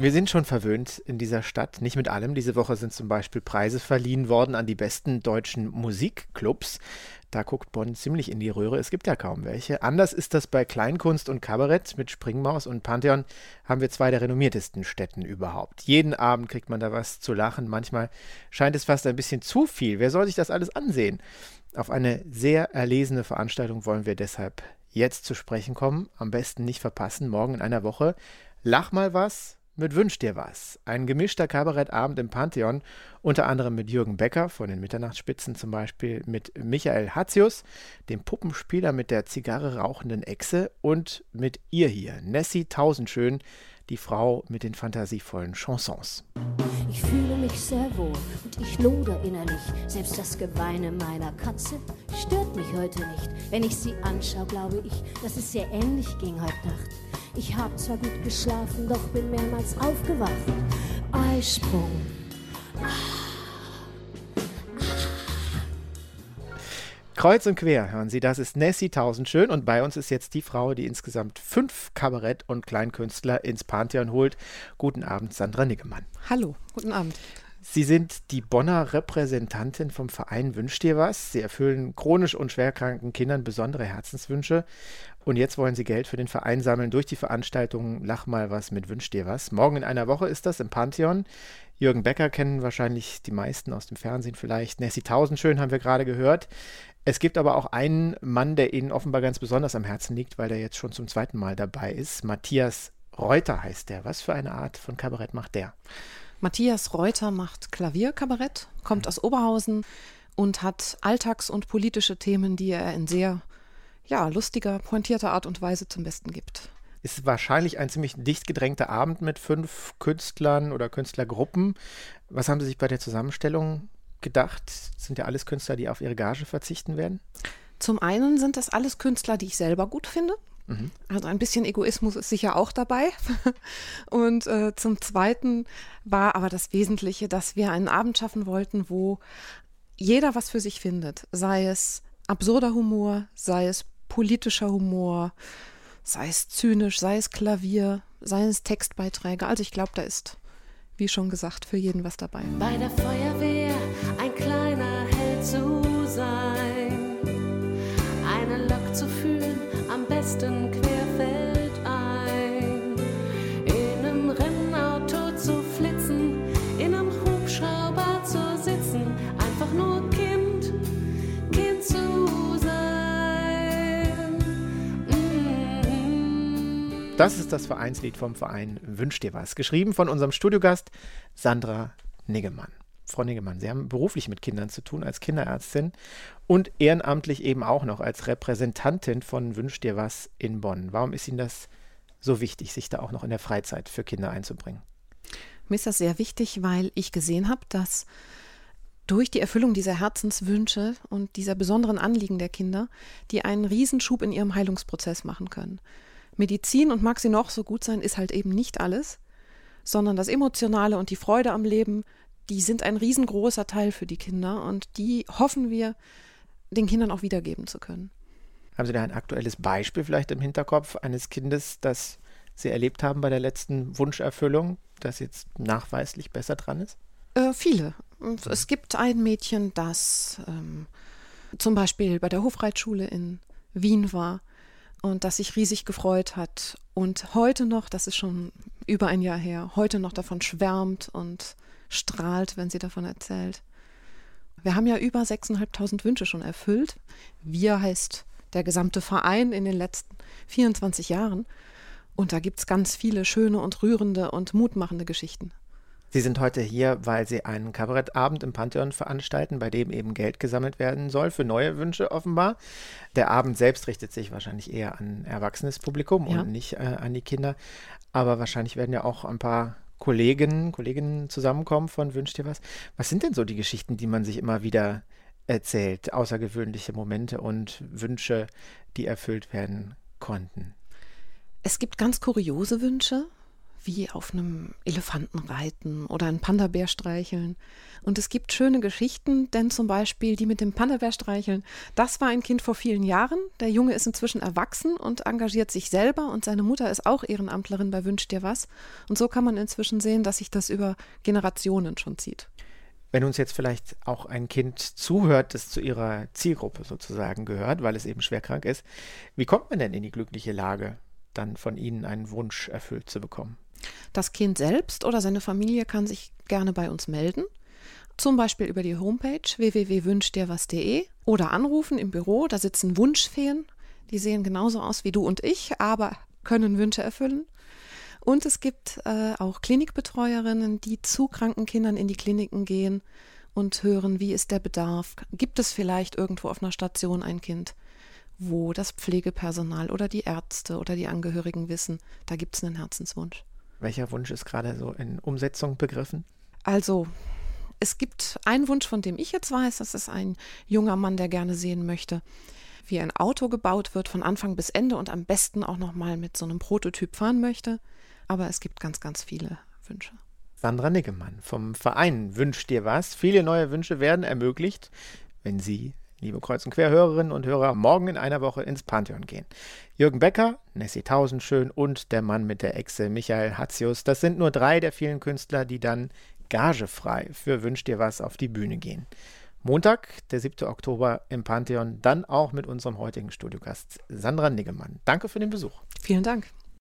Wir sind schon verwöhnt in dieser Stadt, nicht mit allem. Diese Woche sind zum Beispiel Preise verliehen worden an die besten deutschen Musikclubs. Da guckt Bonn ziemlich in die Röhre. Es gibt ja kaum welche. Anders ist das bei Kleinkunst und Kabarett. Mit Springmaus und Pantheon haben wir zwei der renommiertesten Städten überhaupt. Jeden Abend kriegt man da was zu lachen. Manchmal scheint es fast ein bisschen zu viel. Wer soll sich das alles ansehen? Auf eine sehr erlesene Veranstaltung wollen wir deshalb jetzt zu sprechen kommen. Am besten nicht verpassen. Morgen in einer Woche. Lach mal was mit Wünsch dir was. Ein gemischter Kabarettabend im Pantheon, unter anderem mit Jürgen Becker von den Mitternachtsspitzen zum Beispiel, mit Michael Hatzius, dem Puppenspieler mit der Zigarre rauchenden Echse und mit ihr hier, Nessie Tausendschön, die Frau mit den fantasievollen Chansons. Ich fühle mich sehr wohl und ich loder innerlich. Selbst das Geweine meiner Katze stört mich heute nicht. Wenn ich sie anschaue, glaube ich, dass es sehr ähnlich ging heute Nacht. Ich hab zwar gut geschlafen, doch bin mehrmals aufgewacht. Eisprung. Kreuz und quer hören Sie, das ist Nessie Tausendschön und bei uns ist jetzt die Frau, die insgesamt fünf Kabarett- und Kleinkünstler ins Pantheon holt. Guten Abend, Sandra Niggemann. Hallo, guten Abend. Sie sind die Bonner Repräsentantin vom Verein Wünsch dir was. Sie erfüllen chronisch und schwerkranken Kindern besondere Herzenswünsche. Und jetzt wollen Sie Geld für den Verein sammeln durch die Veranstaltung Lach mal was mit Wünsch dir was. Morgen in einer Woche ist das im Pantheon. Jürgen Becker kennen wahrscheinlich die meisten aus dem Fernsehen vielleicht. Nessie Tausendschön haben wir gerade gehört. Es gibt aber auch einen Mann, der Ihnen offenbar ganz besonders am Herzen liegt, weil der jetzt schon zum zweiten Mal dabei ist. Matthias Reuter heißt der. Was für eine Art von Kabarett macht der? Matthias Reuter macht Klavierkabarett, kommt aus Oberhausen und hat alltags- und politische Themen, die er in sehr ja, lustiger, pointierter Art und Weise zum Besten gibt. Ist wahrscheinlich ein ziemlich dicht gedrängter Abend mit fünf Künstlern oder Künstlergruppen. Was haben Sie sich bei der Zusammenstellung gedacht? Sind ja alles Künstler, die auf ihre Gage verzichten werden? Zum einen sind das alles Künstler, die ich selber gut finde. Mhm. Also ein bisschen Egoismus ist sicher auch dabei. Und äh, zum Zweiten war aber das Wesentliche, dass wir einen Abend schaffen wollten, wo jeder was für sich findet. Sei es absurder Humor, sei es politischer Humor, sei es zynisch, sei es Klavier, sei es Textbeiträge. Also ich glaube, da ist, wie schon gesagt, für jeden was dabei. Bei der Feuerwehr ein kleiner Held zu sein, Das ist das Vereinslied vom Verein Wünsch dir was. Geschrieben von unserem Studiogast Sandra Niggemann. Frau Niggemann, Sie haben beruflich mit Kindern zu tun als Kinderärztin und ehrenamtlich eben auch noch als Repräsentantin von Wünsch dir was in Bonn. Warum ist Ihnen das so wichtig, sich da auch noch in der Freizeit für Kinder einzubringen? Mir ist das sehr wichtig, weil ich gesehen habe, dass durch die Erfüllung dieser Herzenswünsche und dieser besonderen Anliegen der Kinder, die einen Riesenschub in ihrem Heilungsprozess machen können. Medizin, und mag sie noch so gut sein, ist halt eben nicht alles, sondern das Emotionale und die Freude am Leben, die sind ein riesengroßer Teil für die Kinder und die hoffen wir, den Kindern auch wiedergeben zu können. Haben Sie da ein aktuelles Beispiel vielleicht im Hinterkopf eines Kindes, das Sie erlebt haben bei der letzten Wunscherfüllung, das jetzt nachweislich besser dran ist? Äh, viele. Und es gibt ein Mädchen, das ähm, zum Beispiel bei der Hofreitschule in Wien war und das sich riesig gefreut hat und heute noch, das ist schon über ein Jahr her, heute noch davon schwärmt und strahlt, wenn sie davon erzählt. Wir haben ja über 6.500 Wünsche schon erfüllt. Wir heißt der gesamte Verein in den letzten 24 Jahren. Und da gibt es ganz viele schöne und rührende und mutmachende Geschichten. Sie sind heute hier, weil Sie einen Kabarettabend im Pantheon veranstalten, bei dem eben Geld gesammelt werden soll für neue Wünsche offenbar. Der Abend selbst richtet sich wahrscheinlich eher an erwachsenes Publikum ja. und nicht äh, an die Kinder. Aber wahrscheinlich werden ja auch ein paar Kolleginnen, Kolleginnen zusammenkommen von Wünsch dir was. Was sind denn so die Geschichten, die man sich immer wieder erzählt? Außergewöhnliche Momente und Wünsche, die erfüllt werden konnten? Es gibt ganz kuriose Wünsche. Wie auf einem Elefanten reiten oder einen Panda-Bär streicheln. Und es gibt schöne Geschichten, denn zum Beispiel die mit dem Panda-Bär streicheln, das war ein Kind vor vielen Jahren. Der Junge ist inzwischen erwachsen und engagiert sich selber und seine Mutter ist auch Ehrenamtlerin bei Wünsch dir was. Und so kann man inzwischen sehen, dass sich das über Generationen schon zieht. Wenn uns jetzt vielleicht auch ein Kind zuhört, das zu ihrer Zielgruppe sozusagen gehört, weil es eben schwerkrank ist, wie kommt man denn in die glückliche Lage, dann von Ihnen einen Wunsch erfüllt zu bekommen? Das Kind selbst oder seine Familie kann sich gerne bei uns melden. Zum Beispiel über die Homepage www.wünschdirwas.de oder anrufen im Büro. Da sitzen Wunschfeen. Die sehen genauso aus wie du und ich, aber können Wünsche erfüllen. Und es gibt äh, auch Klinikbetreuerinnen, die zu kranken Kindern in die Kliniken gehen und hören, wie ist der Bedarf. Gibt es vielleicht irgendwo auf einer Station ein Kind, wo das Pflegepersonal oder die Ärzte oder die Angehörigen wissen, da gibt es einen Herzenswunsch. Welcher Wunsch ist gerade so in Umsetzung begriffen? Also, es gibt einen Wunsch, von dem ich jetzt weiß, das ist ein junger Mann, der gerne sehen möchte, wie ein Auto gebaut wird von Anfang bis Ende und am besten auch noch mal mit so einem Prototyp fahren möchte. Aber es gibt ganz, ganz viele Wünsche. Sandra Niggemann vom Verein Wünsch dir was. Viele neue Wünsche werden ermöglicht, wenn Sie liebe Kreuz- und Querhörerinnen und Hörer, morgen in einer Woche ins Pantheon gehen. Jürgen Becker, Nessie Tausendschön und der Mann mit der Echse, Michael Hatzius, das sind nur drei der vielen Künstler, die dann gagefrei für Wünsch dir was auf die Bühne gehen. Montag, der 7. Oktober im Pantheon, dann auch mit unserem heutigen Studiogast Sandra Niggemann. Danke für den Besuch. Vielen Dank.